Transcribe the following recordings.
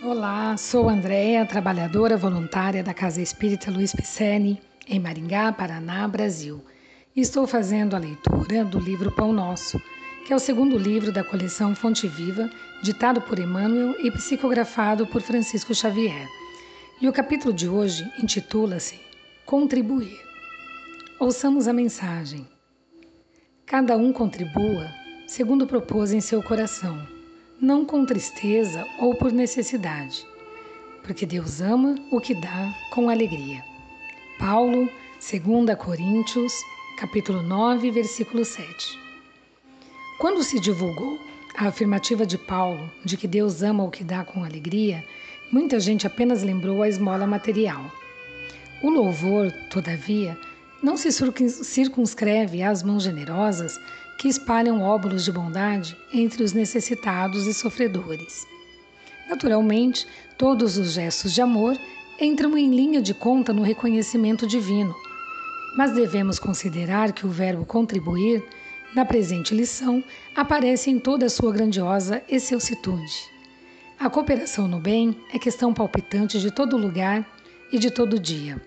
Olá, sou Andréia, trabalhadora voluntária da Casa Espírita Luiz Picelli, em Maringá, Paraná, Brasil. estou fazendo a leitura do livro Pão Nosso, que é o segundo livro da coleção Fonte Viva, ditado por Emmanuel e psicografado por Francisco Xavier. E o capítulo de hoje intitula-se Contribuir. Ouçamos a mensagem. Cada um contribua segundo propôs em seu coração não com tristeza ou por necessidade, porque Deus ama o que dá com alegria. Paulo, 2 Coríntios, capítulo 9, versículo 7. Quando se divulgou a afirmativa de Paulo de que Deus ama o que dá com alegria, muita gente apenas lembrou a esmola material. O louvor, todavia, não se circunscreve às mãos generosas que espalham óbulos de bondade entre os necessitados e sofredores. Naturalmente, todos os gestos de amor entram em linha de conta no reconhecimento divino, mas devemos considerar que o verbo contribuir, na presente lição, aparece em toda a sua grandiosa excelsitude. A cooperação no bem é questão palpitante de todo lugar e de todo dia.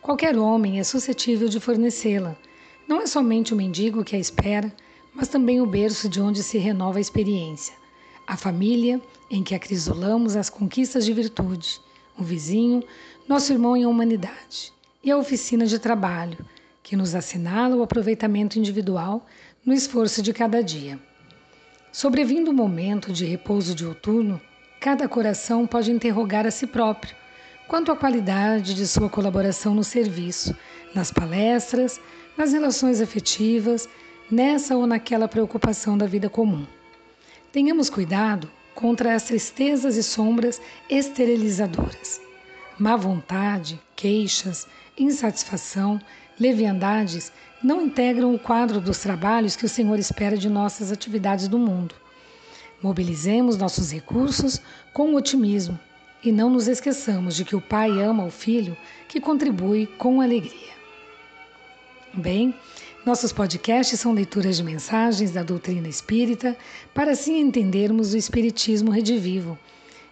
Qualquer homem é suscetível de fornecê-la, não é somente o mendigo que a espera, mas também o berço de onde se renova a experiência, a família em que acrisolamos as conquistas de virtude, o vizinho, nosso irmão em humanidade, e a oficina de trabalho, que nos assinala o aproveitamento individual no esforço de cada dia. Sobrevindo o momento de repouso de outono, cada coração pode interrogar a si próprio quanto à qualidade de sua colaboração no serviço, nas palestras, nas relações afetivas, nessa ou naquela preocupação da vida comum. Tenhamos cuidado contra as tristezas e sombras esterilizadoras. Má vontade, queixas, insatisfação, leviandades não integram o quadro dos trabalhos que o Senhor espera de nossas atividades do mundo. Mobilizemos nossos recursos com otimismo e não nos esqueçamos de que o Pai ama o Filho que contribui com alegria. Bem, nossos podcasts são leituras de mensagens da doutrina espírita para assim entendermos o Espiritismo redivivo.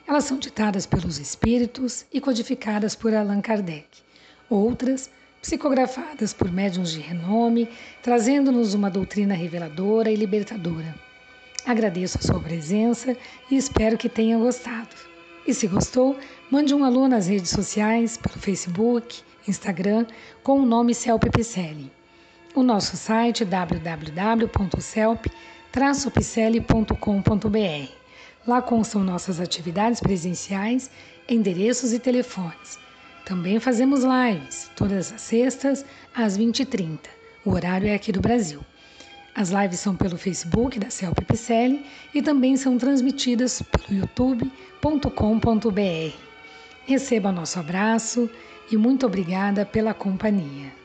Elas são ditadas pelos espíritos e codificadas por Allan Kardec. Outras, psicografadas por médiuns de renome, trazendo-nos uma doutrina reveladora e libertadora. Agradeço a sua presença e espero que tenha gostado. E se gostou, mande um alô nas redes sociais, pelo Facebook, Instagram, com o nome Celpe Picelli. O nosso site www.celp-picelli.com.br. Lá constam nossas atividades presenciais, endereços e telefones. Também fazemos lives, todas as sextas, às 20h30. O horário é aqui do Brasil. As lives são pelo Facebook da Celp Picelli e também são transmitidas pelo youtube.com.br. Receba nosso abraço e muito obrigada pela companhia.